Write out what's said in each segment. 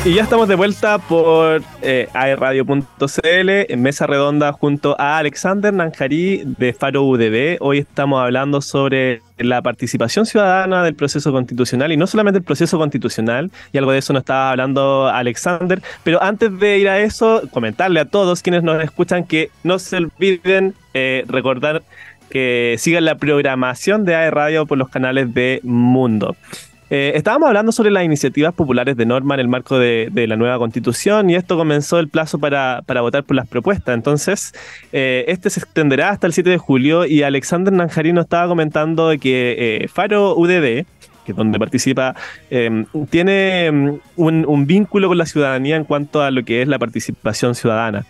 Y ya estamos de vuelta por eh, aerradio.cl en mesa redonda junto a Alexander Nanjarí de Faro UDB. Hoy estamos hablando sobre la participación ciudadana del proceso constitucional y no solamente el proceso constitucional, y algo de eso nos estaba hablando Alexander, pero antes de ir a eso, comentarle a todos quienes nos escuchan que no se olviden eh, recordar que sigan la programación de AE Radio por los canales de Mundo. Eh, estábamos hablando sobre las iniciativas populares de norma en el marco de, la nueva constitución y esto comenzó el plazo para, votar por las propuestas. Entonces, eh, este se extenderá hasta el 7 de julio y Alexander Nanjarino estaba comentando de que eh, Faro UDD, que es donde participa, em, tiene em, un, vínculo con la ciudadanía en cuanto a lo que es la participación ciudadana.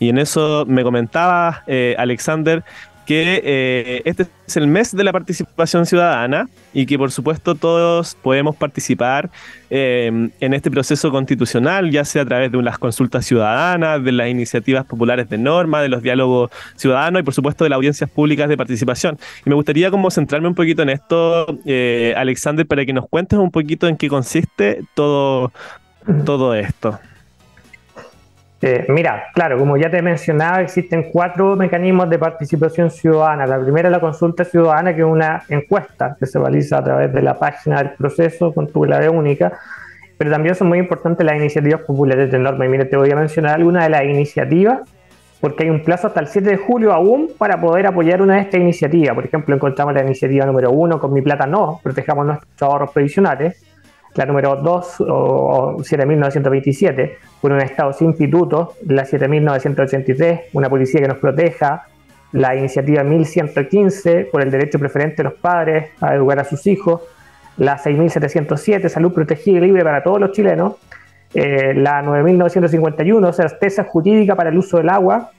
Y en eso me comentaba Alexander que eh, este es el mes de la participación ciudadana y que por supuesto todos podemos participar eh, en este proceso constitucional, ya sea a través de las consultas ciudadanas, de las iniciativas populares de norma, de los diálogos ciudadanos y por supuesto de las audiencias públicas de participación. Y me gustaría como centrarme un poquito en esto, eh, Alexander, para que nos cuentes un poquito en qué consiste todo, todo esto. Eh, mira, claro, como ya te he mencionado, existen cuatro mecanismos de participación ciudadana. La primera es la consulta ciudadana, que es una encuesta que se realiza a través de la página del proceso con tu clave única, pero también son muy importantes las iniciativas populares de norma. Y mira, te voy a mencionar algunas de las iniciativas, porque hay un plazo hasta el 7 de julio aún para poder apoyar una de estas iniciativas. Por ejemplo, encontramos la iniciativa número uno, con mi plata no, protejamos nuestros ahorros previsionales la número 2 o, 7927, por un Estado sin institutos, la 7983, una policía que nos proteja, la iniciativa 1115, por el derecho preferente de los padres a educar a sus hijos, la 6707, salud protegida y libre para todos los chilenos, eh, la 9951, certeza jurídica para el uso del agua,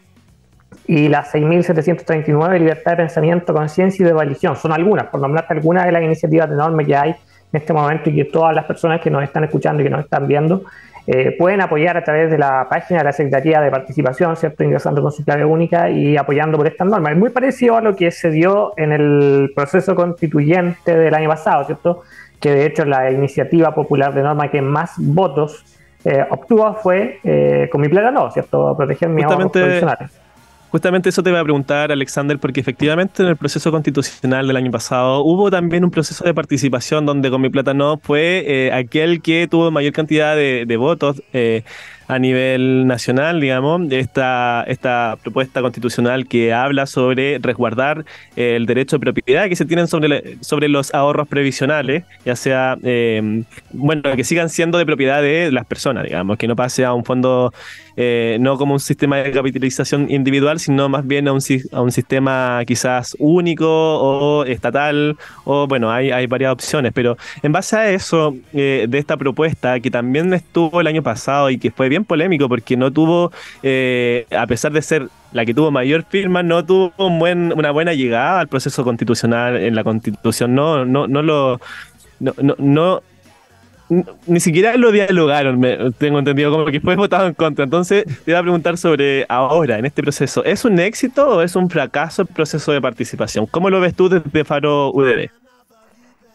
y la 6.739, libertad de pensamiento, conciencia y de religión. Son algunas, por nombrarte algunas de las iniciativas de norma que hay en este momento y que todas las personas que nos están escuchando y que nos están viendo eh, pueden apoyar a través de la página de la Secretaría de Participación, ¿cierto? Ingresando con su clave única y apoyando por estas normas. Es muy parecido a lo que se dio en el proceso constituyente del año pasado, ¿cierto? Que de hecho la iniciativa popular de norma que más votos eh, obtuvo fue eh, con mi plata no, ¿cierto? Proteger mi ahorros provisionales. Justamente eso te voy a preguntar, Alexander, porque efectivamente en el proceso constitucional del año pasado hubo también un proceso de participación donde con mi plata no fue eh, aquel que tuvo mayor cantidad de, votos. Eh, a nivel nacional, digamos, esta, esta propuesta constitucional que habla sobre resguardar el derecho de propiedad que se tienen sobre, sobre los ahorros previsionales, ya sea, eh, bueno, que sigan siendo de propiedad de las personas, digamos, que no pase a un fondo, eh, no como un sistema de capitalización individual, sino más bien a un, a un sistema quizás único o estatal, o bueno, hay, hay varias opciones, pero en base a eso, eh, de esta propuesta que también estuvo el año pasado y que fue bien polémico porque no tuvo, eh, a pesar de ser la que tuvo mayor firma, no tuvo un buen, una buena llegada al proceso constitucional en la constitución. No, no, no lo. No, no, ni siquiera lo dialogaron, tengo entendido, como que fue votado en contra. Entonces, te iba a preguntar sobre ahora, en este proceso, ¿es un éxito o es un fracaso el proceso de participación? ¿Cómo lo ves tú desde Faro UDD?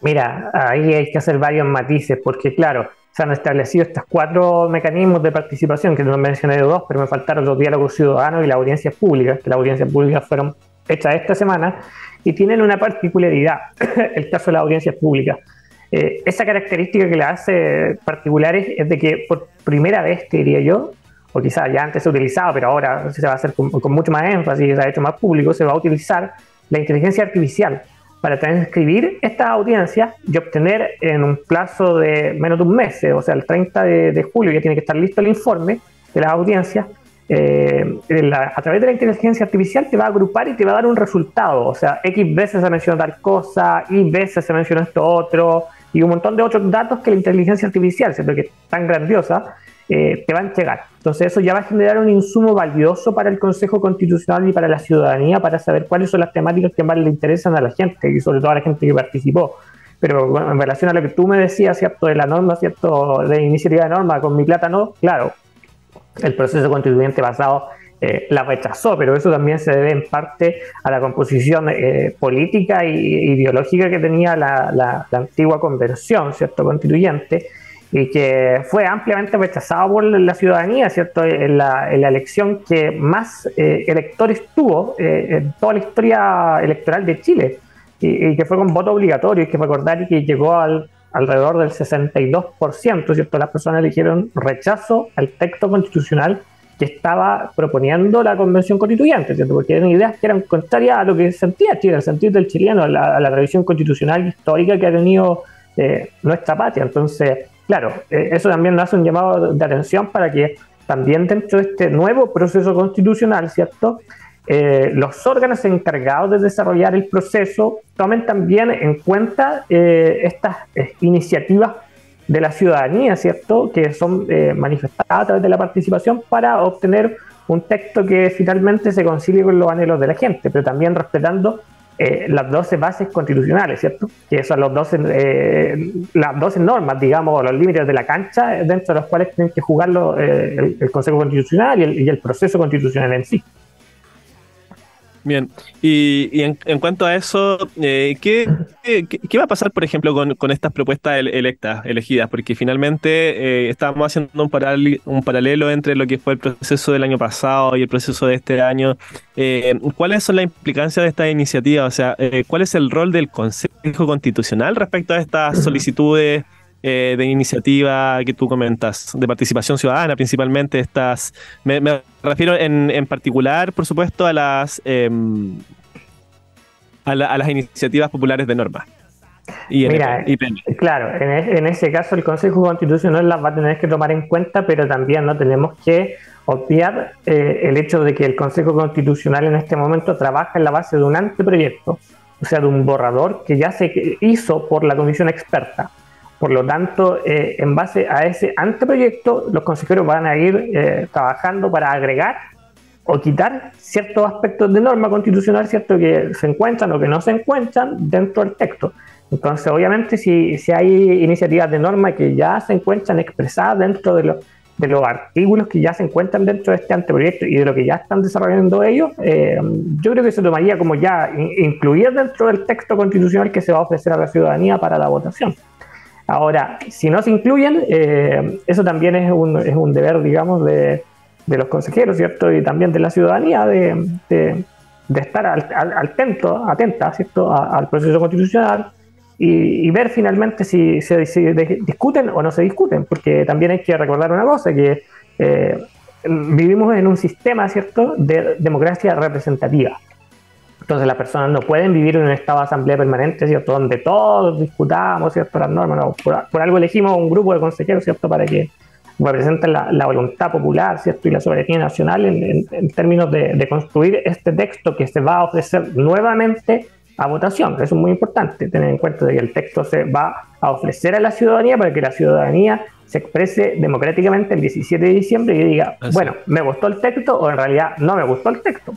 Mira, ahí hay que hacer varios matices, porque claro, se han establecido estos cuatro mecanismos de participación, que no mencioné dos, pero me faltaron los diálogos ciudadanos y las audiencias públicas, que las audiencias públicas fueron hechas esta semana, y tienen una particularidad, el caso de las audiencias públicas. Eh, esa característica que la hace particulares es de que por primera vez, te diría yo, o quizás ya antes se utilizaba, pero ahora se va a hacer con, con mucho más énfasis, se ha hecho más público, se va a utilizar la inteligencia artificial para transcribir estas audiencias y obtener en un plazo de menos de un mes, o sea, el 30 de, julio ya tiene que estar listo el informe de las audiencias. Eh, a través de la inteligencia artificial te va a agrupar y te va a dar un resultado. O sea, X veces se menciona tal cosa, Y veces se menciona esto otro, y un montón de otros datos que la inteligencia artificial, siendo que es tan grandiosa, eh, te van a llegar. Entonces eso ya va a generar un insumo valioso para el Consejo Constitucional y para la ciudadanía para saber cuáles son las temáticas que más le interesan a la gente y sobre todo a la gente que participó. Pero en relación a lo que tú me decías, ¿cierto? De la norma, ¿cierto? De iniciativa de norma con mi plata, no, claro, el proceso constituyente pasado eh, la rechazó, pero eso también se debe en parte a la composición eh, política e ideológica que tenía la, la, la, antigua convención, ¿cierto? Constituyente, y que fue ampliamente rechazado por la ciudadanía, ¿cierto? En la, elección que más eh, electores tuvo eh, en toda la historia electoral de Chile, y, que fue con voto obligatorio, y que recordar que llegó al alrededor del 62%, ¿cierto? Las personas eligieron rechazo al texto constitucional estaba proponiendo la Convención Constituyente, ¿cierto? Porque eran ideas que eran contrarias a lo que sentía Chile, al sentido del chileno, a la, a tradición constitucional histórica que ha tenido eh, nuestra patria. Entonces, claro, eh, eso también nos hace un llamado de atención para que también dentro de este nuevo proceso constitucional, ¿cierto? Eh, los órganos encargados de desarrollar el proceso tomen también en cuenta estas iniciativas de la ciudadanía, ¿cierto? Que son manifestadas a través de la participación para obtener un texto que finalmente se concilie con los anhelos de la gente, pero también respetando eh, las 12 bases constitucionales, ¿cierto? Que son los 12, eh, las 12 normas, digamos, los límites de la cancha dentro de los cuales tienen que jugar eh, el, Consejo Constitucional y el proceso constitucional en sí. Bien, y, en, cuanto a eso, eh, ¿qué, qué, va a pasar, por ejemplo, con, estas propuestas electas, elegidas? Porque finalmente eh, estamos haciendo un, un paralelo entre lo que fue el proceso del año pasado y el proceso de este año. Eh, ¿Cuáles son las implicancias de esta iniciativa? O sea, ¿cuál es el rol del Consejo Constitucional respecto a estas solicitudes? Eh, de iniciativa que tú comentas, de participación ciudadana principalmente, estas, me, refiero en, en, particular, por supuesto, a las, em, a, las iniciativas populares de norma. Y Mira, claro, en, en, ese caso el Consejo Constitucional las va a tener que tomar en cuenta, pero también no tenemos que obviar eh, el hecho de que el Consejo Constitucional en este momento trabaja en la base de un anteproyecto, o sea, de un borrador que ya se hizo por la comisión experta. Por lo tanto, eh, en base a ese anteproyecto, los consejeros van a ir eh, trabajando para agregar o quitar ciertos aspectos de norma constitucional, cierto que se encuentran o que no se encuentran dentro del texto. Entonces, obviamente, si, si hay iniciativas de norma que ya se encuentran expresadas dentro de, de los artículos que ya se encuentran dentro de este anteproyecto y de lo que ya están desarrollando ellos, eh, yo creo que se tomaría como ya incluir dentro del texto constitucional que se va a ofrecer a la ciudadanía para la votación. Ahora, si no se incluyen, eh, eso también es un, es un deber, digamos, de, de, los consejeros, ¿cierto? Y también de la ciudadanía de, de, estar al, atento, atenta, ¿cierto? al proceso constitucional y, ver finalmente si se, discuten o no se discuten, porque también hay que recordar una cosa, que eh, vivimos en un sistema, ¿cierto?, de democracia representativa. Entonces las personas no pueden vivir en un estado de asamblea permanente, ¿cierto? Donde todos discutamos, ¿cierto? Las normas, no. por, algo elegimos un grupo de consejeros, ¿cierto? Para que representen la, voluntad popular, ¿cierto? Y la soberanía nacional en, términos de, construir este texto que se va a ofrecer nuevamente a votación. Eso es muy importante, tener en cuenta de que el texto se va a ofrecer a la ciudadanía para que la ciudadanía se exprese democráticamente el 17 de diciembre y diga, bueno, me gustó el texto o en realidad no me gustó el texto.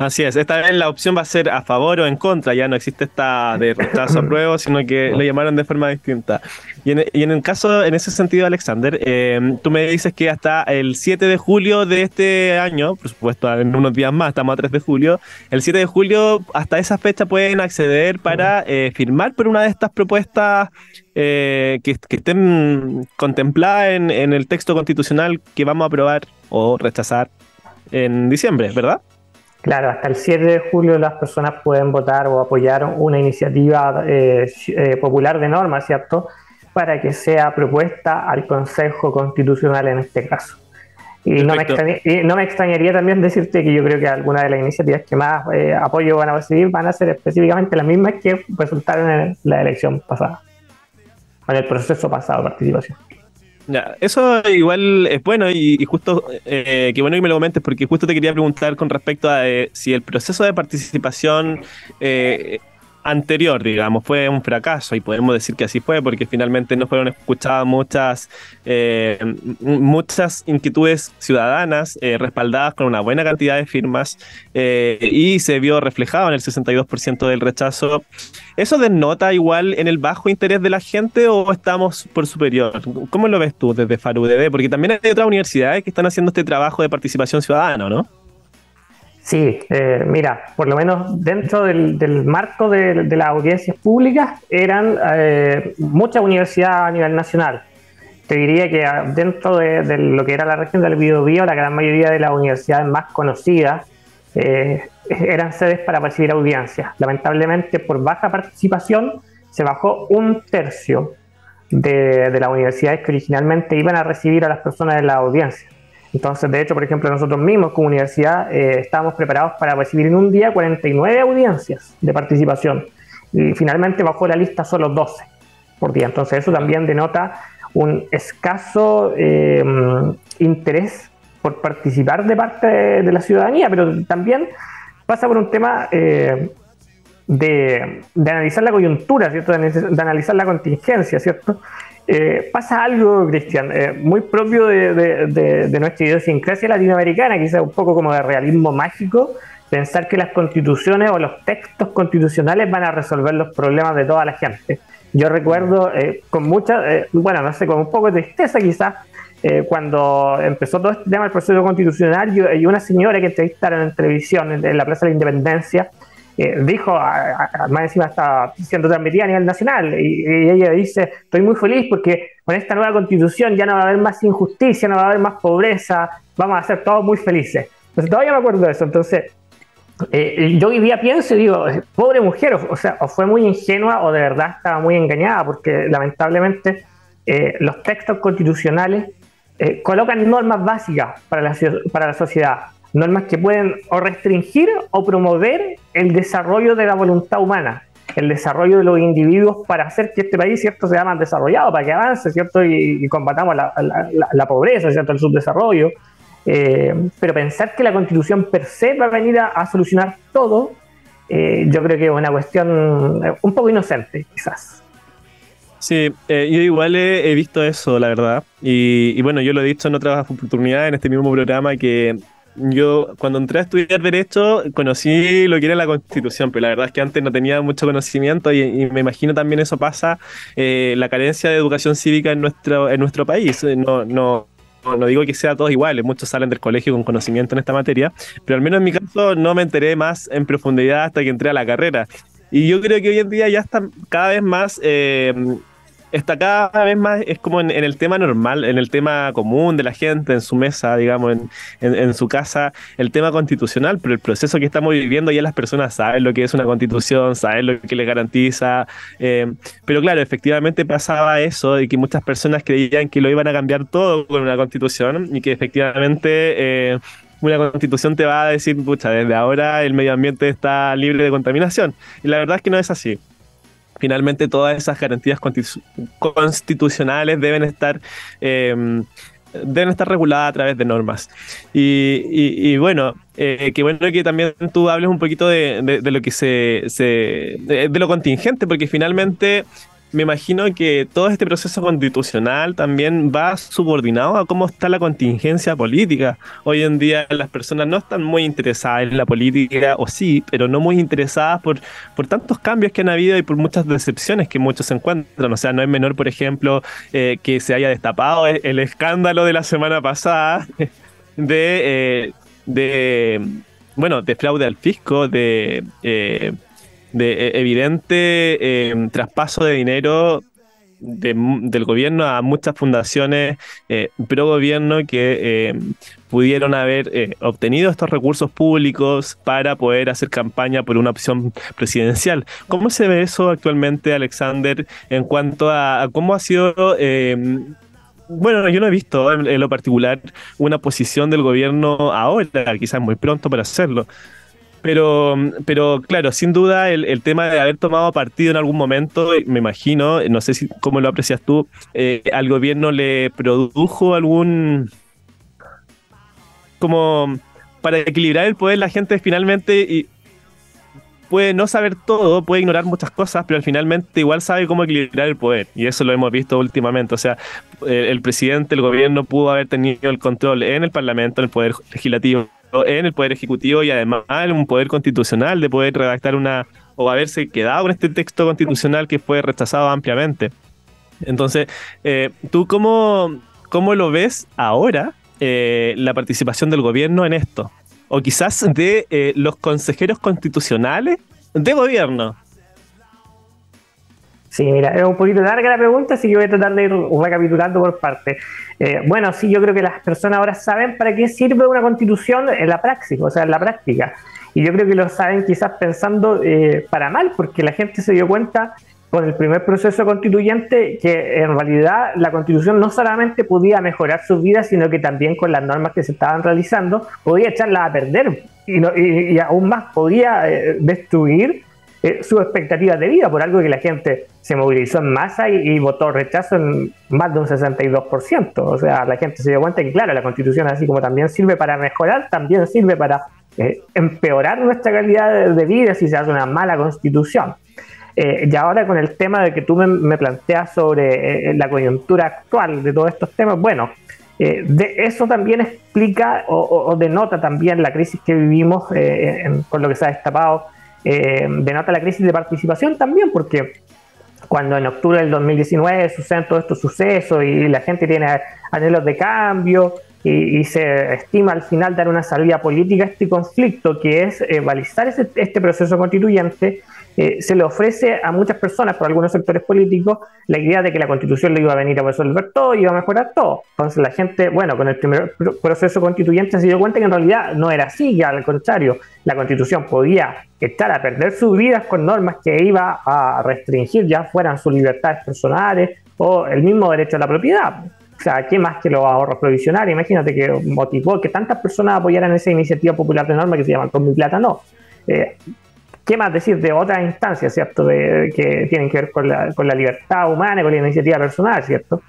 Así es, esta vez la opción va a ser a favor o en contra, ya no existe esta de rechazo a prueba, sino que lo llamaron de forma distinta. Y en, el caso, en ese sentido, Alexander, eh, tú me dices que hasta el 7 de julio de este año, por supuesto, en unos días más, estamos a 3 de julio, el 7 de julio, hasta esa fecha pueden acceder para eh, firmar por una de estas propuestas eh, que, estén contempladas en, en el texto constitucional que vamos a aprobar o rechazar en diciembre, ¿verdad? Claro, hasta el 7 de julio las personas pueden votar o apoyar una iniciativa eh, eh, popular de norma, ¿cierto? Para que sea propuesta al Consejo Constitucional en este caso. Y no, me extrañaría también decirte que yo creo que algunas de las iniciativas que más eh, apoyo van a recibir van a ser específicamente las mismas que resultaron en la elección pasada, en el proceso pasado de participación. Ya, eso igual es bueno y, justo, eh, que bueno que me lo comentes porque justo te quería preguntar con respecto a eh, si el proceso de participación eh, anterior, digamos, fue un fracaso y podemos decir que así fue porque finalmente no fueron escuchadas muchas, eh, muchas inquietudes ciudadanas eh, respaldadas con una buena cantidad de firmas eh, y se vio reflejado en el 62% del rechazo. ¿Eso denota igual en el bajo interés de la gente o estamos por superior? ¿Cómo lo ves tú desde FARUDD? Porque también hay otras universidades que están haciendo este trabajo de participación ciudadana, ¿no? Sí, eh, mira, por lo menos dentro del, marco de, las audiencias públicas eran eh, muchas universidades a nivel nacional. te diría que dentro de, lo que era la región del Biobío, la gran mayoría de las universidades más conocidas eh, eran sedes para recibir audiencias. Lamentablemente, por baja participación, se bajó un tercio de, las universidades que originalmente iban a recibir a las personas de la audiencia. Entonces, de hecho, por ejemplo, nosotros mismos como universidad eh, estábamos preparados para recibir en un día 49 audiencias de participación y finalmente bajó la lista solo 12 por día. Entonces, eso también denota un escaso eh, interés por participar de parte de, la ciudadanía, pero también pasa por un tema eh, de, analizar la coyuntura, ¿cierto? De, analizar la contingencia, ¿cierto? Eh, pasa algo, Cristian, muy propio de, nuestra idiosincrasia latinoamericana, quizás un poco como de realismo mágico, pensar que las constituciones o los textos constitucionales van a resolver los problemas de toda la gente. Yo recuerdo eh, con mucha, eh, bueno, no sé, con un poco de tristeza quizás, eh, cuando empezó todo este tema del proceso constitucional y, una señora que entrevistaron en televisión en, la Plaza de la Independencia dijo, más encima está siendo transmitida a nivel nacional, y, ella dice, estoy muy feliz porque con esta nueva constitución ya no va a haber más injusticia, no va a haber más pobreza, vamos a ser todos muy felices. Entonces todavía me acuerdo de eso, entonces eh, yo vivía, pienso y digo, pobre mujer, o, sea, o fue muy ingenua o de verdad estaba muy engañada, porque lamentablemente eh, los textos constitucionales eh, colocan normas básicas para la, para la sociedad, normas que pueden o restringir o promover el desarrollo de la voluntad humana, el desarrollo de los individuos para hacer que este país cierto sea más desarrollado, para que avance cierto y, combatamos la, la, pobreza, cierto el subdesarrollo, eh, pero pensar que la constitución per se va a venir a, solucionar todo, eh, yo creo que es una cuestión eh, un poco inocente, quizás. Sí, yo igual he, visto eso, la verdad. Y, bueno, yo lo he dicho en otras oportunidades en este mismo programa que yo cuando entré a estudiar Derecho conocí lo que era la Constitución, pero la verdad es que antes no tenía mucho conocimiento y, me imagino también eso pasa, la carencia de educación cívica en nuestro, en nuestro país. No, no, no, digo que sea todos iguales, muchos salen del colegio con conocimiento en esta materia, pero al menos en mi caso no me enteré más en profundidad hasta que entré a la carrera. Y yo creo que hoy en día ya está cada vez más eh, está cada vez más, es como en, el tema normal, en el tema común de la gente, en su mesa, digamos, en, su casa, el tema constitucional, pero el proceso que estamos viviendo ya las personas saben lo que es una constitución, saben lo que les garantiza, eh, pero claro, efectivamente pasaba eso de que muchas personas creían que lo iban a cambiar todo con una constitución y que efectivamente... Eh, una constitución te va a decir, pucha, desde ahora el medio ambiente está libre de contaminación. Y la verdad es que no es así finalmente todas esas garantías constitucionales deben estar em, deben estar reguladas a través de normas. Y, bueno, eh, qué bueno que también tú hables un poquito de, lo que se, se de, lo contingente, porque finalmente me imagino que todo este proceso constitucional también va subordinado a cómo está la contingencia política. Hoy en día las personas no están muy interesadas en la política, o sí, pero no muy interesadas por, por tantos cambios que han habido y por muchas decepciones que muchos encuentran. O sea, no es menor, por ejemplo, eh, que se haya destapado el, escándalo de la semana pasada de, eh, de bueno, de fraude al fisco, de... Eh, de e, evidente em, traspaso de dinero del gobierno a muchas fundaciones eh, pro gobierno que em, pudieron haber eh, obtenido estos recursos públicos para poder hacer campaña por una opción presidencial. ¿Cómo se ve eso actualmente, Alexander, en cuanto a, cómo ha sido... Em, bueno, yo no he visto en, lo particular una posición del gobierno ahora, quizás muy pronto para hacerlo. Pero, pero claro, sin duda el, tema de haber tomado partido en algún momento, me imagino, no sé si cómo lo aprecias tú, eh, al gobierno le produjo algún como para equilibrar el poder la gente finalmente puede no saber todo, puede ignorar muchas cosas, pero finalmente igual sabe cómo equilibrar el poder. Y eso lo hemos visto últimamente. O sea, el presidente, el gobierno pudo haber tenido el control en el Parlamento, en el Poder Legislativo, en el Poder Ejecutivo y además un poder constitucional de poder redactar una o haberse quedado con este texto constitucional que fue rechazado ampliamente. Entonces, eh, ¿tú cómo, cómo, lo ves ahora eh, la participación del gobierno en esto? O quizás de eh, los consejeros constitucionales de gobierno. Sí, mira, es un poquito larga la pregunta, así que voy a tratar de ir recapitulando por parte. Eh, bueno, sí, yo creo que las personas ahora saben para qué sirve una constitución en la praxis, o sea, en la práctica. Y yo creo que lo saben quizás pensando eh, para mal, porque la gente se dio cuenta con el primer proceso constituyente que en realidad la constitución no solamente podía mejorar sus vidas, sino que también con las normas que se estaban realizando podía echarlas a perder y, aún más podía eh, destruir eh, sus expectativas de vida, por algo que la gente se movilizó en masa y, votó rechazo en más de un 62%. O sea, la gente se dio cuenta que, claro, la constitución, así como también sirve para mejorar, también sirve para eh, empeorar nuestra calidad de, vida si se hace una mala constitución. Eh, y ahora con el tema de que tú me, planteas sobre la coyuntura actual de todos estos temas, bueno, de eso también explica o, denota también la crisis que vivimos con lo que se ha destapado eh, denota la crisis de participación también, porque cuando en octubre del 2019 suceden todos estos sucesos y la gente tiene anhelos de cambio y, se estima al final dar una salida política a este conflicto, que es eh, balizar este proceso constituyente, eh, se le ofrece a muchas personas, por algunos sectores políticos, la idea de que la constitución le iba a venir a resolver todo y iba a mejorar todo. Entonces la gente, bueno, con el primer proceso constituyente se dio cuenta que en realidad no era así, que al contrario, la constitución podía echar a perder sus vidas con normas que iba a restringir ya fueran sus libertades personales o el mismo derecho a la propiedad. O sea, ¿qué más que los ahorros provisionales? Imagínate que motivó que tantas personas apoyaran esa iniciativa popular de norma que se llama Con mi plata no. Eh, ¿Qué más decir de otras instancias, ¿cierto? De, que tienen que ver con la, con la libertad humana, con la iniciativa personal, ¿cierto?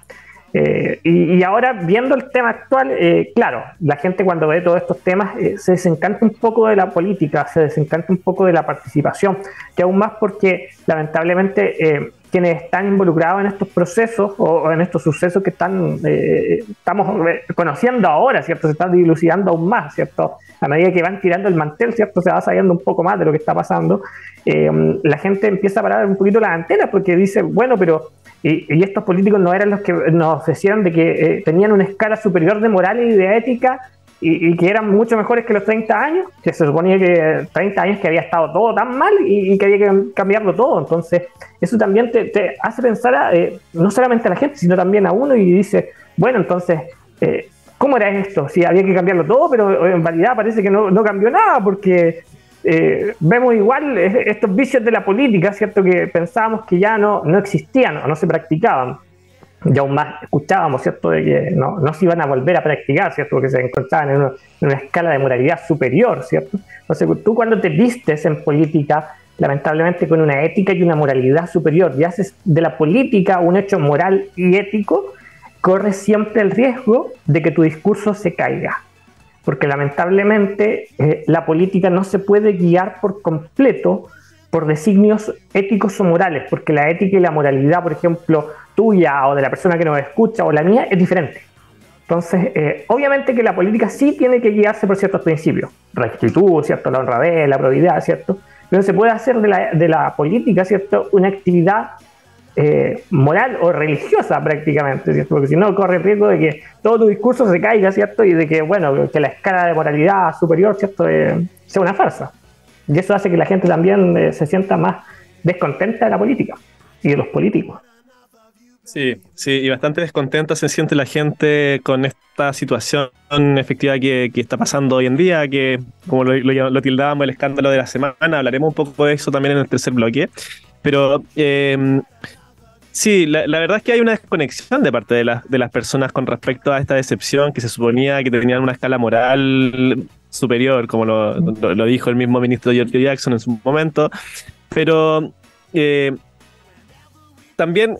Eh, y, ahora, viendo el tema actual, eh, claro, la gente cuando ve todos estos temas eh, se desencanta un poco de la política, se desencanta un poco de la participación, que aún más porque lamentablemente quienes están involucrados en estos procesos o, en estos sucesos que están estamos conociendo ahora, ¿cierto? Se están dilucidando aún más, ¿cierto? A medida que van tirando el mantel, ¿cierto? Se va sabiendo un poco más de lo que está pasando. la gente empieza a parar un poquito las antenas porque dice, bueno, pero y, estos políticos no eran los que nos ofrecieron de que eh, tenían una escala superior de moral y de ética y, que eran mucho mejores que los 30 años, que se suponía que 30 años que había estado todo tan mal y, que había que cambiarlo todo. Entonces, eso también te, hace pensar eh, no solamente a la gente, sino también a uno y dice, bueno, entonces, eh, ¿cómo era esto? Si había que cambiarlo todo, pero en realidad parece que no, no cambió nada porque eh, vemos igual estos vicios de la política, ¿cierto? Que pensábamos que ya no, no existían o no se practicaban. Y aún más escuchábamos, ¿cierto?, de que no, no se iban a volver a practicar, ¿cierto?, porque se encontraban en, una escala de moralidad superior, ¿cierto? Entonces, tú cuando te vistes en política, lamentablemente con una ética y una moralidad superior, y haces de la política un hecho moral y ético, corres siempre el riesgo de que tu discurso se caiga porque lamentablemente eh, la política no se puede guiar por completo por designios éticos o morales, porque la ética y la moralidad, por ejemplo, tuya o de la persona que nos escucha o la mía es diferente. Entonces, eh, obviamente que la política sí tiene que guiarse por ciertos principios, rectitud, ¿cierto? la honradez, la probidad, ¿cierto? Pero se puede hacer de la, de la política, ¿cierto? Una actividad eh, moral o religiosa prácticamente, ¿cierto? Porque si no corre el riesgo de que todo tu discurso se caiga, ¿cierto? Y de que, bueno, que la escala de moralidad superior, ¿cierto? Eh, sea una farsa. Y eso hace que la gente también eh, se sienta más descontenta de la política y de los políticos. Sí, sí, y bastante descontenta se siente la gente con esta situación efectiva que, está pasando hoy en día, que como lo, lo, tildábamos el escándalo de la semana, hablaremos un poco de eso también en el tercer bloque. Pero Sí, la, verdad es que hay una desconexión de parte de, de las personas con respecto a esta decepción que se suponía que tenían una escala moral superior, como lo, dijo el mismo ministro George Jackson en su momento. Pero eh, también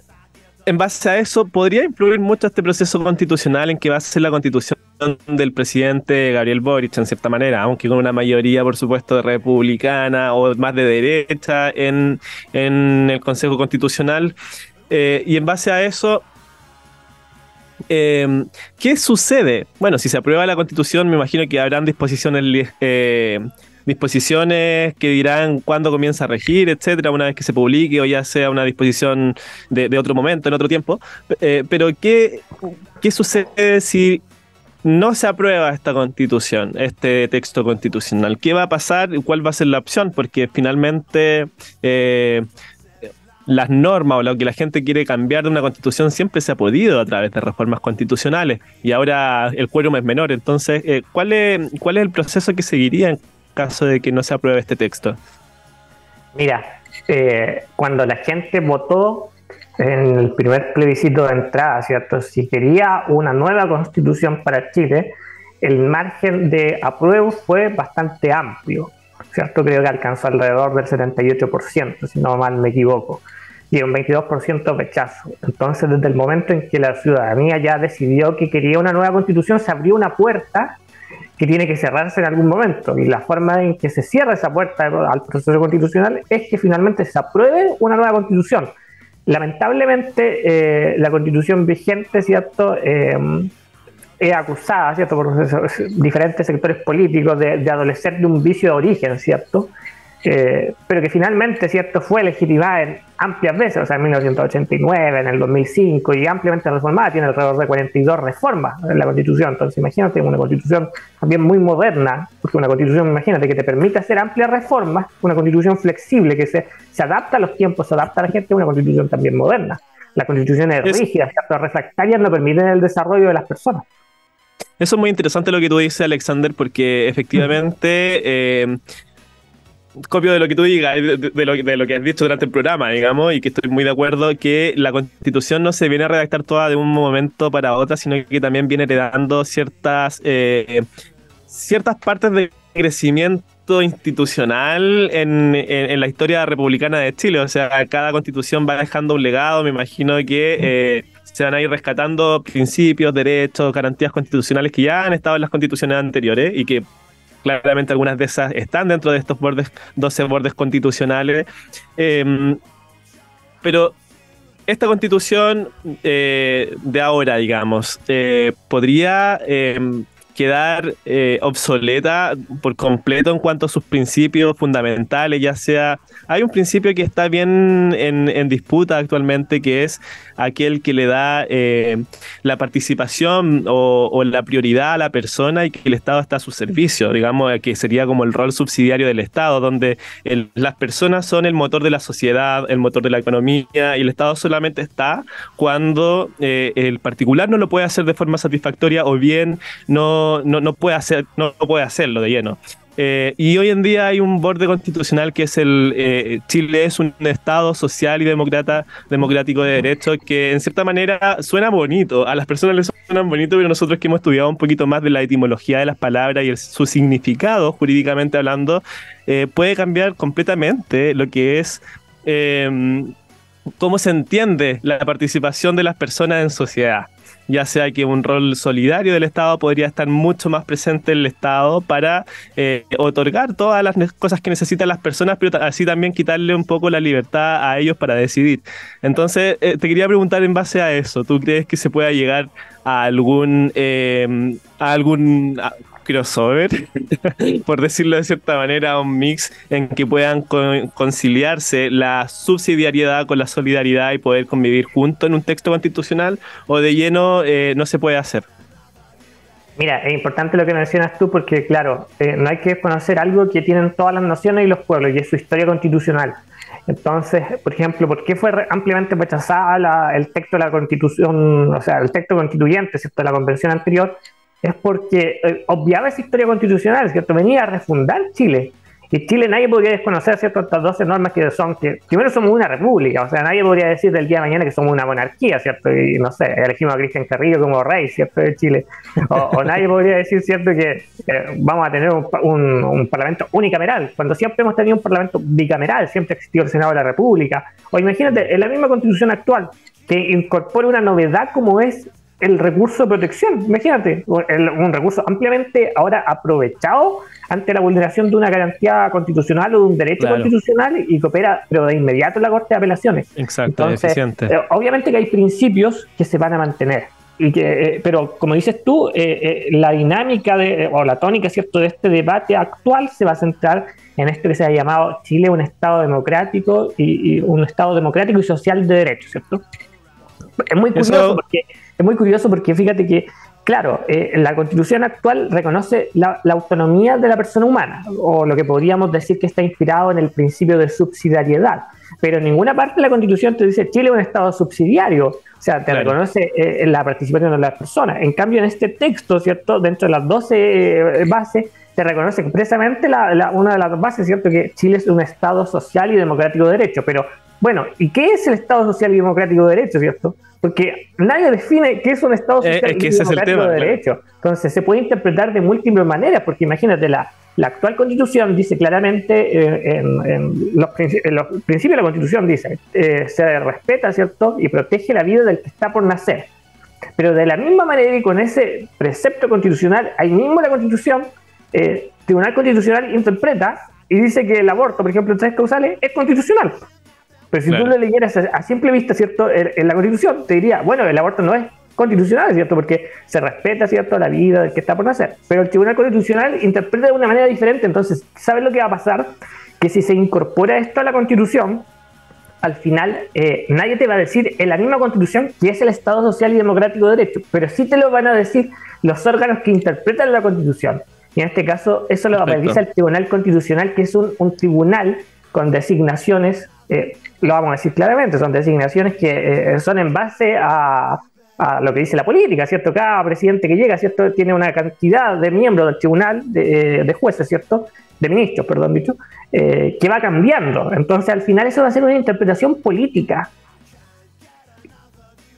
en base a eso, podría influir mucho este proceso constitucional en que va a ser la constitución del presidente Gabriel Boric, en cierta manera, aunque con una mayoría, por supuesto, republicana o más de derecha en, en el Consejo Constitucional. Eh, y en base a eso, eh, ¿qué sucede? Bueno, si se aprueba la constitución, me imagino que habrán disposiciones, eh, disposiciones que dirán cuándo comienza a regir, etcétera, una vez que se publique o ya sea una disposición de, otro momento, en otro tiempo. pero ¿qué, ¿qué sucede si no se aprueba esta constitución, este texto constitucional? ¿Qué va a pasar y cuál va a ser la opción? Porque finalmente las normas o lo que la gente quiere cambiar de una constitución siempre se ha podido a través de reformas constitucionales y ahora el quórum es menor. Entonces, eh, ¿cuál, es, ¿cuál es el proceso que seguiría en caso de que no se apruebe este texto? Mira, eh, cuando la gente votó en el primer plebiscito de entrada, ¿cierto? Si quería una nueva constitución para Chile, el margen de apruebo fue bastante amplio, ¿cierto? Creo que alcanzó alrededor del 78%, si no mal me equivoco, y un 22% rechazo. Entonces, desde el momento en que la ciudadanía ya decidió que quería una nueva constitución, se abrió una puerta que tiene que cerrarse en algún momento. Y la forma en que se cierra esa puerta al proceso constitucional es que finalmente se apruebe una nueva constitución. Lamentablemente, eh, la constitución vigente, ¿cierto? Eh, es acusada, ¿cierto?, por diferentes sectores políticos de, de adolecer de un vicio de origen, ¿cierto? Eh, pero que finalmente, ¿cierto?, fue legitimada en amplias veces, o sea, en 1989, en el 2005, y ampliamente reformada, tiene alrededor de 42 reformas en la Constitución. Entonces, imagínate, una Constitución también muy moderna, porque una Constitución, imagínate, que te permite hacer amplias reformas, una Constitución flexible, que se, se adapta a los tiempos, se adapta a la gente, una Constitución también moderna. La Constitución es, rígida, ¿cierto?, refractarias no permiten el desarrollo de las personas. Eso es muy interesante lo que tú dices, Alexander, porque efectivamente... Eh, copio de lo que tú digas, de, lo, de, lo, que has dicho durante el programa, digamos, y que estoy muy de acuerdo que la constitución no se viene a redactar toda de un momento para otra, sino que también viene heredando ciertas, eh, ciertas partes de crecimiento institucional en, en, la historia republicana de Chile. O sea, cada constitución va dejando un legado, me imagino que... Eh, se van a ir rescatando principios, derechos, garantías constitucionales que ya han estado en las constituciones anteriores y que claramente algunas de esas están dentro de estos bordes, 12 bordes constitucionales. Em, pero esta constitución eh, de ahora, digamos, eh, podría em, quedar eh, obsoleta por completo en cuanto a sus principios fundamentales, ya sea, hay un principio que está bien en, disputa actualmente, que es aquel que le da eh, la participación o, la prioridad a la persona y que el Estado está a su servicio, digamos, que sería como el rol subsidiario del Estado, donde las personas son el motor de la sociedad, el motor de la economía, y el Estado solamente está cuando eh, el particular no lo puede hacer de forma satisfactoria o bien no no, puede, hacer, no, puede hacerlo de lleno. Eh, y hoy en día hay un borde constitucional que es el eh, Chile es un estado social y demócrata, democrático de derecho que en cierta manera suena bonito, a las personas les suena bonito, pero nosotros que hemos estudiado un poquito más de la etimología de las palabras y su significado jurídicamente hablando, eh, puede cambiar completamente lo que es cómo se entiende la participación de las personas en sociedad ya sea que un rol solidario del Estado podría estar mucho más presente en el Estado para eh, otorgar todas las cosas que necesitan las personas, pero así también quitarle un poco la libertad a ellos para decidir. Entonces, eh, te quería preguntar en base a eso, ¿tú crees que se pueda llegar a algún, eh, a algún crossover, por decirlo de cierta manera, un mix en que puedan conciliarse la subsidiariedad con la solidaridad y poder convivir juntos en un texto constitucional o de lleno eh, no se puede hacer. Mira, es importante lo que mencionas tú porque, claro, eh, no hay que conocer algo que tienen todas las naciones y los pueblos, y es su historia constitucional. Entonces, por ejemplo, ¿por qué fue ampliamente rechazada el texto de la constitución, o sea, el texto constituyente, ¿cierto?, de la convención anterior? Es porque eh, obviaba esa historia constitucional, ¿cierto? Venía a refundar Chile. Y Chile nadie podría desconocer ciertas estas 12 normas que son que primero somos una república, o sea, nadie podría decir del día de mañana que somos una monarquía, ¿cierto? Y no sé, elegimos a Cristian Carrillo como rey, ¿cierto? De Chile. O, nadie podría decir, ¿cierto? Que eh, vamos a tener un, parlamento unicameral, cuando siempre hemos tenido un parlamento bicameral, siempre existió el Senado de la República. O imagínate, en la misma constitución actual, que incorpora una novedad como es el recurso de protección. Imagínate, un recurso ampliamente ahora aprovechado ante la vulneración de una garantía constitucional o de un derecho constitucional y que opera, pero de inmediato la Corte de Apelaciones. Exacto, eficiente. Eh, obviamente que hay principios que se van a mantener. Y que, eh, pero como dices tú, eh, la dinámica de, o la tónica ¿cierto? de este debate actual se va a centrar en esto que se ha llamado Chile un Estado democrático y, un Estado democrático y social de derecho, ¿cierto? Es muy curioso porque es muy curioso porque fíjate que claro, eh, la constitución actual reconoce la, autonomía de la persona humana, o lo que podríamos decir que está inspirado en el principio de subsidiariedad. Pero en ninguna parte de la constitución te dice Chile es un estado subsidiario, o sea, te reconoce eh, la participación de las personas. En cambio, en este texto, ¿cierto? Dentro de las 12 bases, te reconoce expresamente una de las bases, ¿cierto? Que Chile es un Estado social y democrático de derecho. Pero, bueno, ¿y qué es el Estado social y democrático de derecho, ¿cierto? Porque nadie define qué es un Estado eh, social y democrático de derecho. Entonces, se puede interpretar de múltiples maneras, porque imagínate, la, la actual Constitución dice claramente, eh, en, los, principios de la Constitución dice, eh, se respeta, ¿cierto? Y protege la vida del que está por nacer. Pero de la misma manera y con ese precepto constitucional, ahí mismo la Constitución eh, Tribunal Constitucional interpreta y dice que el aborto, por ejemplo, en tres causales, es constitucional. Pero si tú lo leyeras a, simple vista, ¿cierto? En, la Constitución, te diría, bueno, el aborto no es constitucional, ¿cierto? Porque se respeta, ¿cierto?, la vida del que está por nacer. Pero el Tribunal Constitucional interpreta de una manera diferente. Entonces, ¿sabes lo que va a pasar? Que si se incorpora esto a la Constitución, al final eh, nadie te va a decir en la misma Constitución que es el Estado Social y Democrático de Derecho, pero sí te lo van a decir los órganos que interpretan la Constitución. Y en este caso, eso lo realiza el Tribunal Constitucional, que es un, tribunal con designaciones, eh, lo vamos a decir claramente, son designaciones que eh, son en base a, lo que dice la política, ¿cierto? Cada presidente que llega, ¿cierto? Tiene una cantidad de miembros del tribunal, de, eh, jueces, ¿cierto? De ministros, perdón, dicho, que va cambiando. Entonces, al final, eso va a ser una interpretación política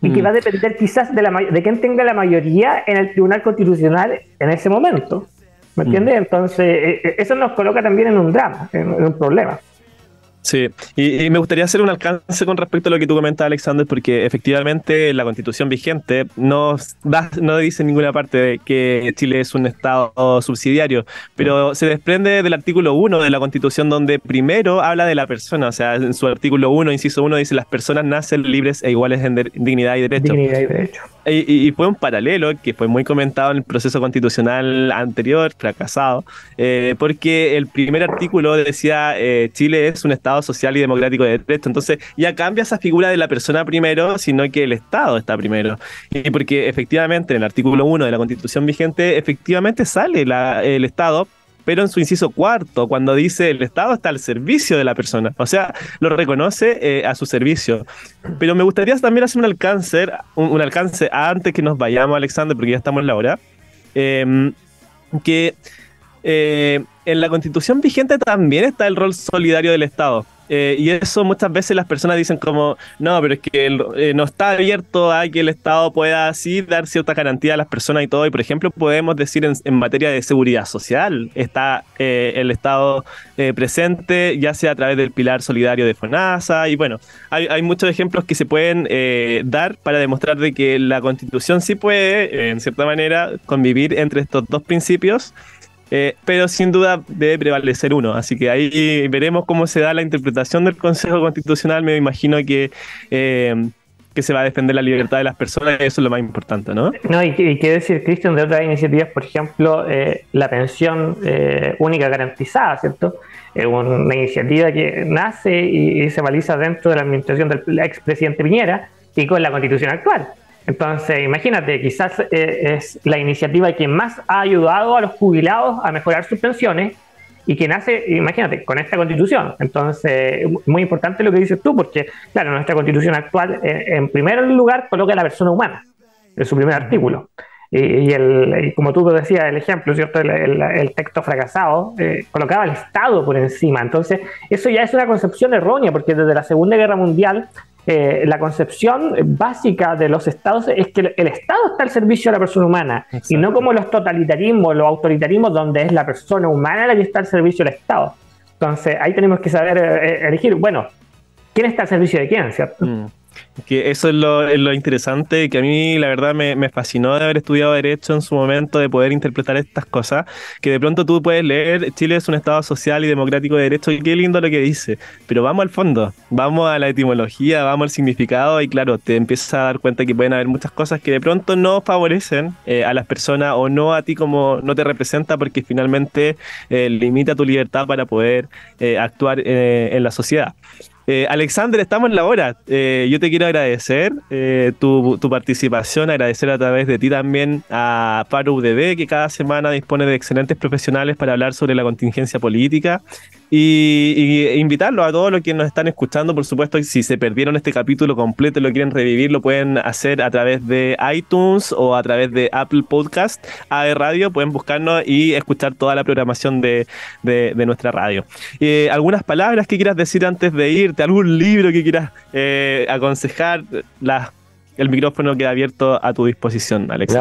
y que mm. va a depender quizás de, la, de quién tenga la mayoría en el Tribunal Constitucional en ese momento. ¿Me entiendes? Entonces, eh, eh, eso nos coloca también en un drama, en, un problema. Sí, y, me gustaría hacer un alcance con respecto a lo que tú comentas, Alexander, porque efectivamente la constitución vigente no, no dice en ninguna parte que Chile es un Estado subsidiario, pero se desprende del artículo 1 de la constitución donde primero habla de la persona, o sea, en su artículo 1, inciso 1, dice las personas nacen libres e iguales en dignidad y derecho. Dignidad y derecho. Y, fue un paralelo que fue muy comentado en el proceso constitucional anterior, fracasado, eh, porque el primer artículo decía eh, Chile es un Estado social y democrático de derecho. Entonces ya cambia esa figura de la persona primero, sino que el Estado está primero. Y porque efectivamente en el artículo 1 de la Constitución vigente, efectivamente sale el Estado pero en su inciso cuarto, cuando dice el Estado está al servicio de la persona, o sea, lo reconoce eh, a su servicio. Pero me gustaría también hacer un alcance, un, alcance antes que nos vayamos, Alexander, porque ya estamos en la hora, em, que eh, en la constitución vigente también está el rol solidario del Estado. Eh, y eso muchas veces las personas dicen como, no, pero es que eh, no está abierto a que el Estado pueda así dar cierta garantía a las personas y todo. Y por ejemplo, podemos decir en, materia de seguridad social, está eh, el Estado presente, ya sea a través del pilar solidario de FONASA. Y bueno, hay, hay muchos ejemplos que se pueden dar para demostrar de que la constitución sí puede, en cierta manera, convivir entre estos dos principios eh, pero sin duda debe prevalecer uno. Así que ahí veremos cómo se da la interpretación del Consejo Constitucional. Me imagino que, eh, que se va a defender la libertad de las personas y eso es lo más importante, ¿no? No, y, y decir, Cristian, de otras iniciativas, por ejemplo, eh, la pensión única garantizada, ¿cierto? Es una iniciativa que nace y, y se baliza dentro de la administración del expresidente Piñera y con la constitución actual. Entonces, imagínate, quizás eh, es la iniciativa que más ha ayudado a los jubilados a mejorar sus pensiones y que nace, imagínate, con esta constitución. Entonces, muy importante lo que dices tú, porque, claro, nuestra constitución actual, eh, en primer lugar, coloca a la persona humana, en su primer artículo. Y, el, como tú decías, el ejemplo, ¿cierto? El, texto fracasado eh, colocaba al Estado por encima. Entonces, eso ya es una concepción errónea, porque desde la Segunda Guerra Mundial eh, la concepción básica de los estados es que el Estado está al servicio de la persona humana y no como los totalitarismos, los autoritarismos donde es la persona humana la que está al servicio del Estado. Entonces ahí tenemos que saber eh, elegir, bueno, ¿quién está al servicio de quién, cierto? Mm. Que eso es lo, es lo, interesante, que a mí la verdad me, me, fascinó de haber estudiado Derecho en su momento, de poder interpretar estas cosas, que de pronto tú puedes leer, Chile es un Estado social y democrático de derecho, y qué lindo lo que dice, pero vamos al fondo, vamos a la etimología, vamos al significado, y claro, te empiezas a dar cuenta que pueden haber muchas cosas que de pronto no favorecen eh, a las personas o no a ti como no te representa porque finalmente eh, limita tu libertad para poder eh, actuar en la sociedad. Eh, Alexander, estamos en la hora. Eh, yo te quiero agradecer eh, tu, participación, agradecer a través de ti también a Paro UDB, que cada semana dispone de excelentes profesionales para hablar sobre la contingencia política. Y, invitarlos a todos los que nos están escuchando, por supuesto, si se perdieron este capítulo completo y lo quieren revivir, lo pueden hacer a través de iTunes o a través de Apple Podcast, AE Radio, pueden buscarnos y escuchar toda la programación de, nuestra radio. ¿Algunas palabras que quieras decir antes de irte? ¿Algún libro que quieras eh, aconsejar? el micrófono queda abierto a tu disposición, Alex.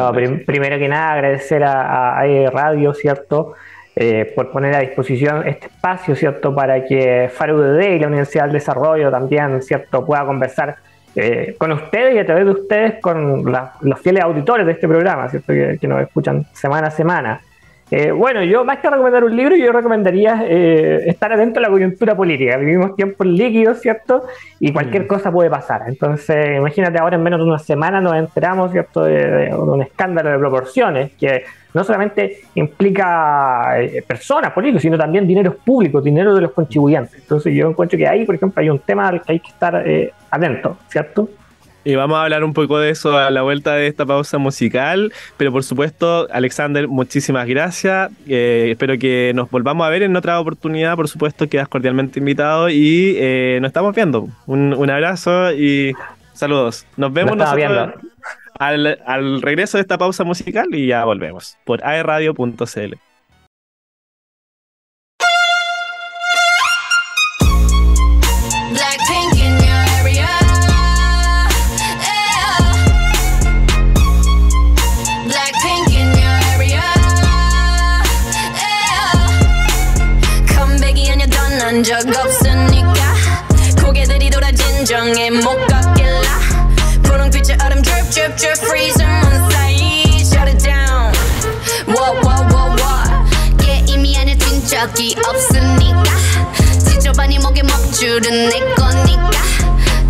primero que nada, agradecer a, AE Radio, ¿cierto? Eh, por poner a disposición este espacio, ¿cierto? Para que FARUDD y la Universidad del Desarrollo también, ¿cierto? Pueda conversar eh, con ustedes y a través de ustedes con los fieles auditores de este programa, ¿cierto? Que, nos escuchan semana a semana. Eh, bueno, yo más que recomendar un libro, yo recomendaría eh, estar atento a la coyuntura política. Vivimos tiempos líquidos, ¿cierto? Y cualquier mm. cosa puede pasar. Entonces, imagínate ahora en menos de una semana nos enteramos, ¿cierto?, de, un escándalo de proporciones que no solamente implica eh, personas políticos, sino también dineros públicos, dinero de los contribuyentes. Entonces, yo encuentro que ahí, por ejemplo, hay un tema al que hay que estar atento, ¿cierto? Y vamos a hablar un poco de eso a la vuelta de esta pausa musical. Pero por supuesto, Alexander, muchísimas gracias. Eh, espero que nos volvamos a ver en otra oportunidad. Por supuesto, quedas cordialmente invitado y eh, nos estamos viendo. Un, abrazo y saludos. Nos vemos nosotros al, al regreso de esta pausa musical y ya volvemos por aerradio.cl. drip drip freezing on side shut it down what what what what 게임이 안에 뛴 적이 없으니까 지저분이 목에 먹줄은 내 거니까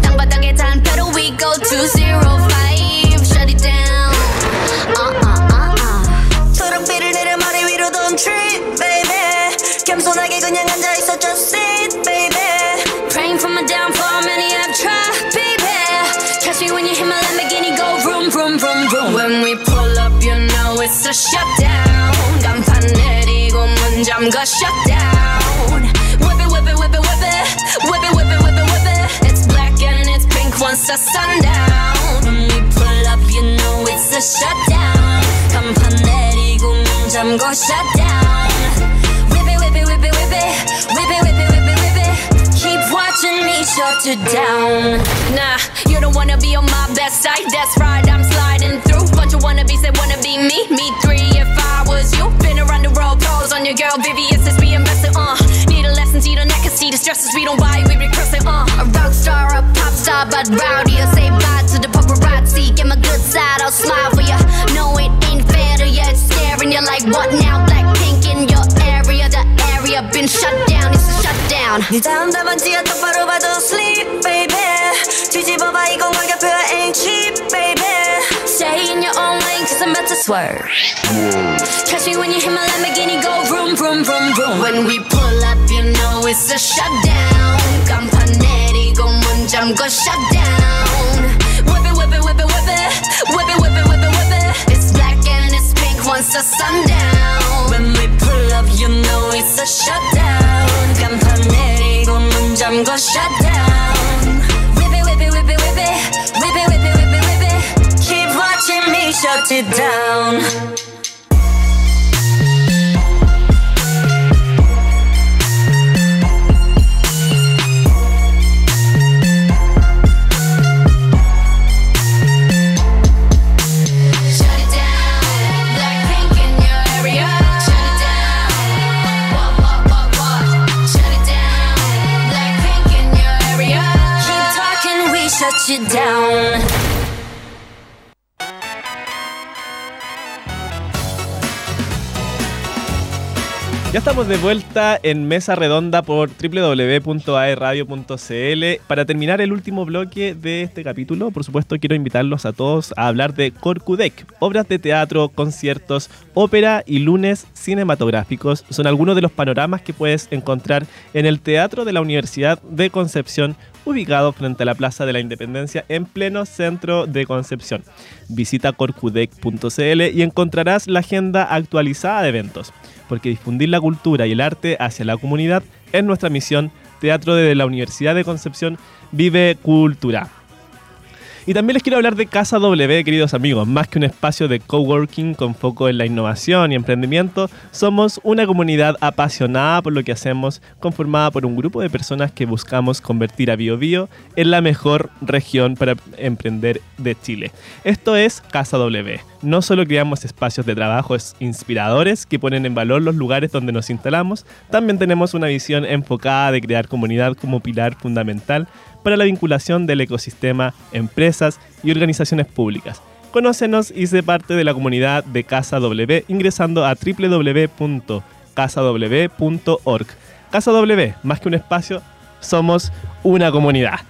땅바닥에 단표로 we go to zero five shut it down uh uh uh uh 초록빛을 내려 머리 위로 don't trip baby 겸손하게 그냥 앉아 know it's a shutdown. 간판 내리고 문 잠가 shutdown. Whip it, whip it, whip it, whip it, whip it, whip it, whip it, whip it. It's black and it's pink once the sundown. When we pull up, you know it's a shutdown. 간판 내리고 문 잠가 shutdown. Whip it, whip it, whip it, whip it, whip it, whip it, whip it, whip it. Keep watching me shut it down. Nah, you don't wanna be on my best side. That's right, I'm sliding bunch of wannabes wanna be me. Me three if I was you. Been around the world, pose on your girl, Vivian since we invested, uh. Need a lesson, see the neck, see the stresses we don't buy, we regressing, uh. A rock star, a pop star, but rowdy. I say bye to the paparazzi. Get my good side, I'll smile for ya. No, it ain't fair to ya, it's staring you like what now? Black pink in your area, the area been shut down, it's a shutdown. swerve. Catch me when you hit my Lamborghini, go vroom, vroom, vroom, vroom. When we pull up, you know it's a shutdown. 간판 내리고 문 잠궈 shutdown. Whip it, whip it, whip it, whip it. Whip it, whip it, whip it, whip it. It's black and it's pink once the sundown. When we pull up, you know it's a shutdown. 간판 내리고 문 잠궈 shutdown. Sit down. Ya estamos de vuelta en Mesa Redonda por www.aeradio.cl. Para terminar el último bloque de este capítulo, por supuesto, quiero invitarlos a todos a hablar de Corcudec. Obras de teatro, conciertos, ópera y lunes cinematográficos son algunos de los panoramas que puedes encontrar en el Teatro de la Universidad de Concepción ubicado frente a la Plaza de la Independencia en pleno centro de Concepción. Visita corcudec.cl y encontrarás la agenda actualizada de eventos, porque difundir la cultura y el arte hacia la comunidad es nuestra misión. Teatro de la Universidad de Concepción vive cultura. Y también les quiero hablar de Casa W, queridos amigos. Más que un espacio de coworking con foco en la innovación y emprendimiento, somos una comunidad apasionada por lo que hacemos, conformada por un grupo de personas que buscamos convertir a BioBio en la mejor región para emprender de Chile. Esto es Casa W. No solo creamos espacios de trabajo inspiradores que ponen en valor los lugares donde nos instalamos, también tenemos una visión enfocada de crear comunidad como pilar fundamental para la vinculación del ecosistema, empresas y organizaciones públicas. Conócenos y sé parte de la comunidad de Casa W ingresando a www.casaw.org. Casa W, más que un espacio, somos una comunidad.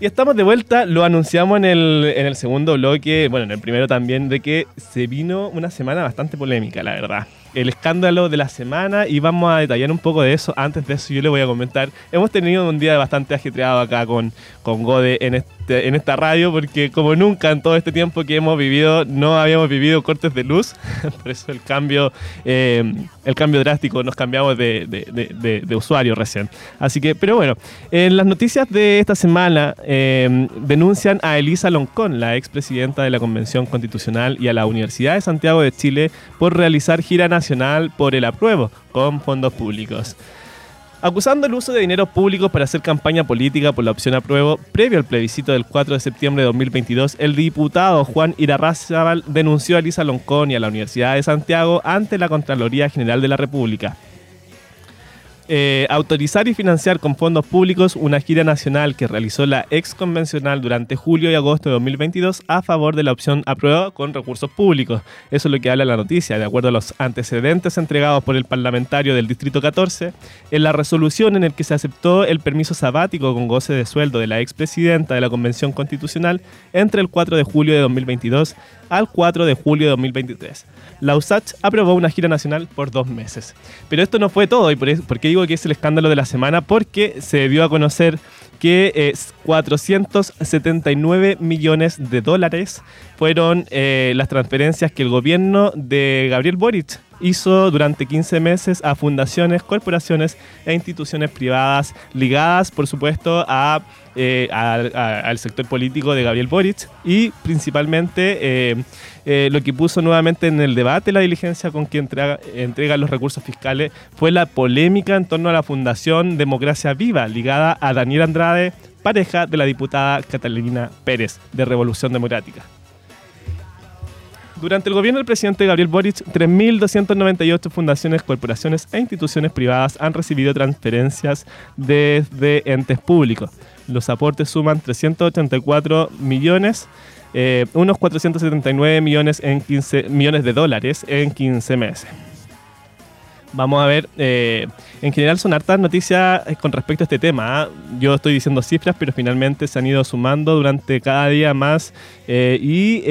Y estamos de vuelta, lo anunciamos en el, en el segundo bloque, bueno, en el primero también, de que se vino una semana bastante polémica, la verdad el escándalo de la semana y vamos a detallar un poco de eso. Antes de eso yo le voy a comentar, hemos tenido un día bastante agitreado acá con, con Gode en, este, en esta radio porque como nunca en todo este tiempo que hemos vivido no habíamos vivido cortes de luz, por eso el cambio, eh, el cambio drástico, nos cambiamos de, de, usuario recién. Así que, pero bueno, en las noticias de esta semana eh, denuncian a Elisa Loncón, la expresidenta de la Convención Constitucional y a la Universidad de Santiago de Chile por realizar gira nacional por el apruebo con fondos públicos. Acusando el uso de dinero público para hacer campaña política por la opción apruebo, previo al plebiscito del 4 de septiembre de 2022, el diputado Juan Irarrázaval denunció a Lisa Loncón y a la Universidad de Santiago ante la Contraloría General de la República. Eh, autorizar y financiar con fondos públicos una gira nacional que realizó la ex convencional durante julio y agosto de 2022 a favor de la opción aprueba con recursos públicos. Eso es lo que habla la noticia. De acuerdo a los antecedentes entregados por el parlamentario del Distrito 14, en la resolución en el que se aceptó el permiso sabático con goce de sueldo de la expresidenta de la Convención Constitucional entre el 4 de julio de 2022 al 4 de julio de 2023. La USACH aprobó una gira nacional por dos meses. Pero esto no fue todo, y por, qué digo que es el escándalo de la semana, porque se dio a conocer que es 479 millones de dólares fueron eh, las transferencias que el gobierno de Gabriel Boric hizo durante 15 meses a fundaciones, corporaciones e instituciones privadas ligadas, por supuesto, a, eh, al sector político de Gabriel Boric y principalmente eh, eh, lo que puso nuevamente en el debate la diligencia con quien entrega, entrega los recursos fiscales fue la polémica en torno a la Fundación Democracia Viva, ligada a Daniel Andrade, pareja de la diputada Catalina Pérez de Revolución Democrática. Durante el gobierno del presidente Gabriel Boric, 3.298 fundaciones, corporaciones e instituciones privadas han recibido transferencias desde entes públicos. Los aportes suman 384 millones, eh, unos 479 millones, en 15, millones de dólares en 15 meses. Vamos a ver, eh, en general son hartas noticias eh, con respecto a este tema. ¿ah? Yo estoy diciendo cifras, pero finalmente se han ido sumando durante cada día más. Y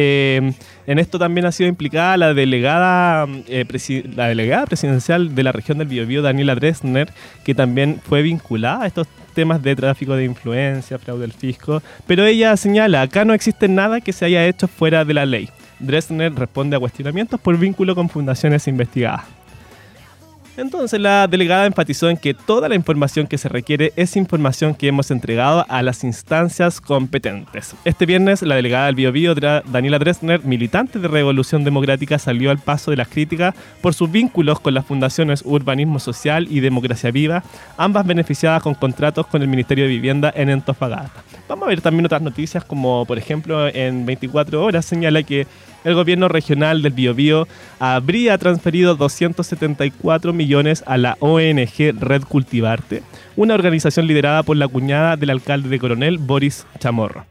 en esto también ha sido implicada la delegada, la delegada presidencial de la región del Biobío, Daniela Dresner, que también fue vinculada a estos temas de tráfico de influencia, fraude del fisco. Pero ella señala, acá no existe nada que se haya hecho fuera de la ley. Dresner responde a cuestionamientos por vínculo con fundaciones investigadas. Entonces la delegada enfatizó en que toda la información que se requiere es información que hemos entregado a las instancias competentes. Este viernes la delegada del Biobío, Daniela Dresner, militante de Revolución Democrática, salió al paso de las críticas por sus vínculos con las fundaciones Urbanismo Social y Democracia Viva, ambas beneficiadas con contratos con el Ministerio de Vivienda en Antofagasta. Vamos a ver también otras noticias como por ejemplo en 24 horas señala que el gobierno regional del Biobío habría transferido 274 millones a la ONG Red Cultivarte, una organización liderada por la cuñada del alcalde de Coronel, Boris Chamorro.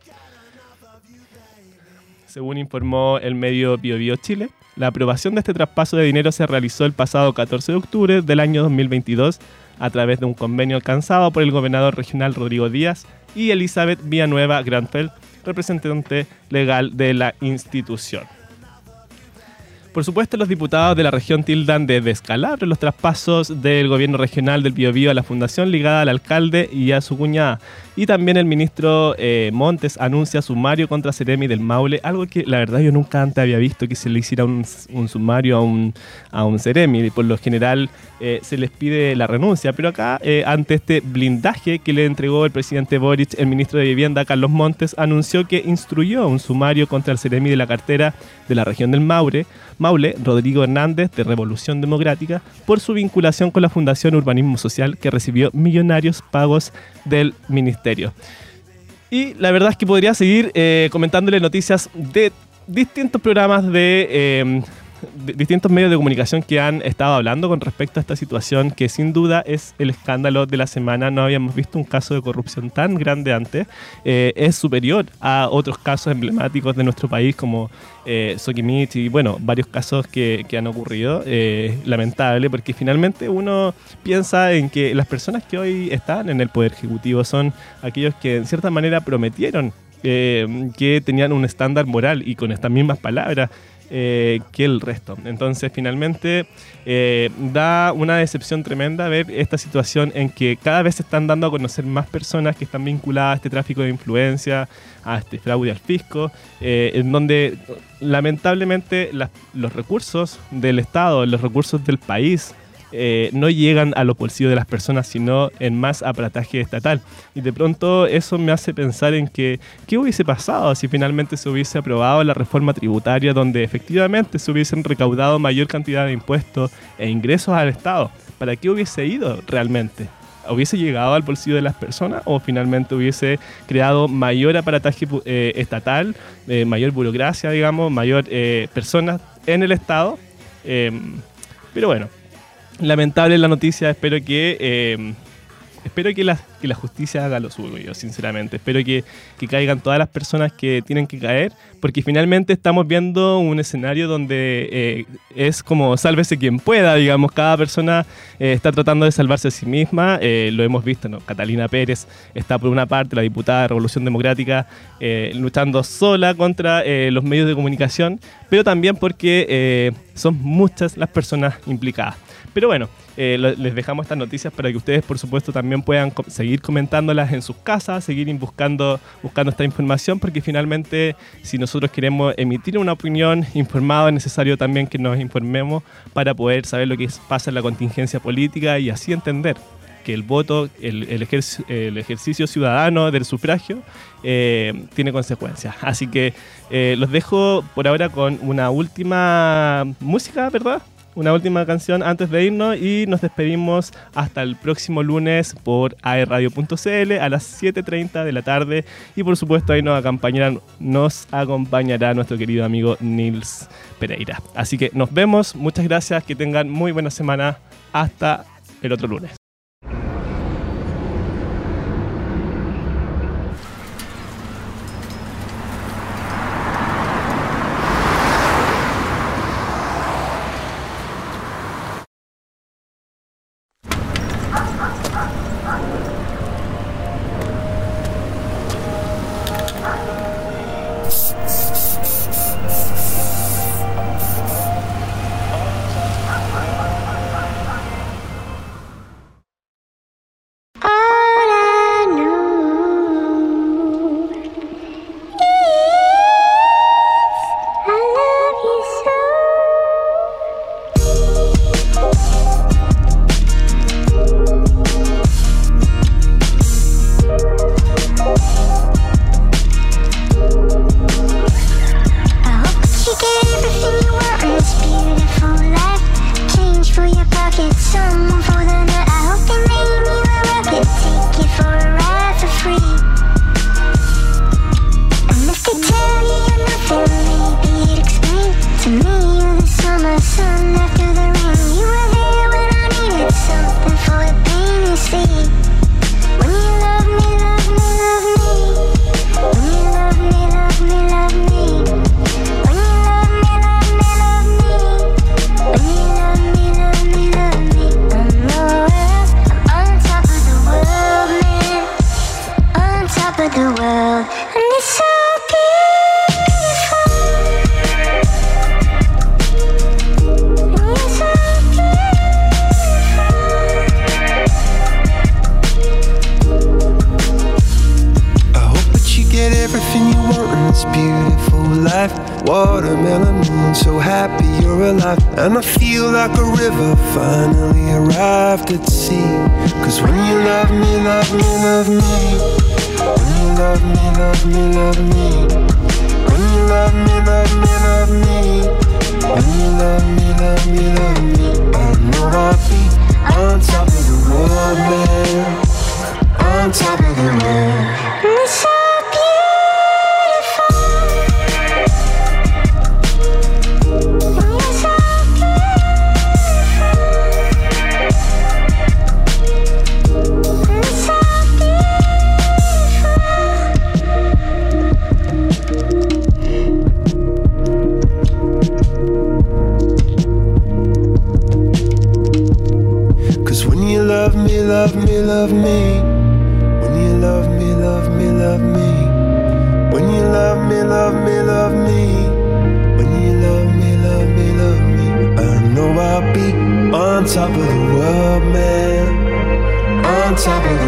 Según informó el medio BioBio Chile, La aprobación de este traspaso de dinero se realizó el pasado 14 de octubre del año 2022 a través de un convenio alcanzado por el gobernador regional Rodrigo Díaz y Elizabeth Villanueva Granfeld, representante legal de la institución. Por supuesto, los diputados de la región tildan de descalabro los traspasos del gobierno regional del Biobío a la fundación ligada al alcalde y a su cuñada. Y también el ministro eh, Montes anuncia sumario contra Ceremi del Maule, algo que la verdad yo nunca antes había visto que se le hiciera un, sumario a un, a un Ceremi. Por lo general eh, se les pide la renuncia, pero acá, eh, ante este blindaje que le entregó el presidente Boric, el ministro de Vivienda, Carlos Montes, anunció que instruyó un sumario contra el Ceremi de la cartera de la región del Maule Maule, Rodrigo Hernández, de Revolución Democrática, por su vinculación con la Fundación Urbanismo Social, que recibió millonarios pagos del ministerio. Y la verdad es que podría seguir eh, comentándole noticias de distintos programas de eh, distintos medios de comunicación que han estado hablando con respecto a esta situación, que sin duda es el escándalo de la semana. No habíamos visto un caso de corrupción tan grande antes. Eh, es superior a otros casos emblemáticos de nuestro país, como eh, Sokimich y, bueno, varios casos que, han ocurrido. Eh, lamentable, porque finalmente uno piensa en que las personas que hoy están en el Poder Ejecutivo son aquellos que, en cierta manera, prometieron que tenían un estándar moral y con estas mismas palabras eh, que el resto. Entonces, finalmente, eh, da una decepción tremenda ver esta situación en que cada vez se están dando a conocer más personas que están vinculadas a este tráfico de influencia, a este fraude al fisco, eh, en donde lamentablemente los recursos del Estado, los recursos del país, eh, no llegan a los bolsillos de las personas, sino en más aparataje estatal. Y de pronto eso me hace pensar en que, ¿qué hubiese pasado si finalmente se hubiese aprobado la reforma tributaria donde efectivamente se hubiesen recaudado mayor cantidad de impuestos e ingresos al Estado? ¿Para qué hubiese ido realmente? ¿Hubiese llegado al bolsillo de las personas o finalmente hubiese creado mayor aparataje eh, estatal, eh, mayor burocracia, digamos, mayor personas en el Estado? Em, pero bueno, lamentable la noticia, espero que eh, espero que la, justicia haga lo suyo, sinceramente. Espero que, caigan todas las personas que tienen que caer, porque finalmente estamos viendo un escenario donde eh, es como sálvese quien pueda, digamos, cada persona eh, está tratando de salvarse a sí misma, lo hemos visto, ¿no? Catalina Pérez está por una parte, la diputada de Revolución Democrática, luchando sola contra los medios de comunicación, pero también porque son muchas las personas implicadas. Pero bueno, eh, les dejamos estas noticias para que ustedes, por supuesto, también puedan seguir comentándolas en sus casas, seguir buscando, buscando esta información, porque finalmente, si nosotros queremos emitir una opinión informada, es necesario también que nos informemos para poder saber lo que pasa en la contingencia política y así entender que el voto, el, el, ejercicio ciudadano del sufragio eh, tiene consecuencias. Así que eh, los dejo por ahora con una última música, ¿verdad? Una última canción antes de irnos y nos despedimos hasta el próximo lunes por aerradio.cl a las 7.30 de la tarde y por supuesto ahí nos acompañará, nos acompañará nuestro querido amigo Nils Pereira. Así que nos vemos, muchas gracias, que tengan muy buena semana, hasta el otro lunes. Cause when you love me, love me, love me. When you love me, love me, love me. When you love me, love me, love me. When you love me, love me, love me. I know I'll be on top of the world, man. On top of the world. Love me. When you love me, love me, love me. When you love me, love me, love me. When you love me, love me, love me. I know I'll be on top of the world, man. On top of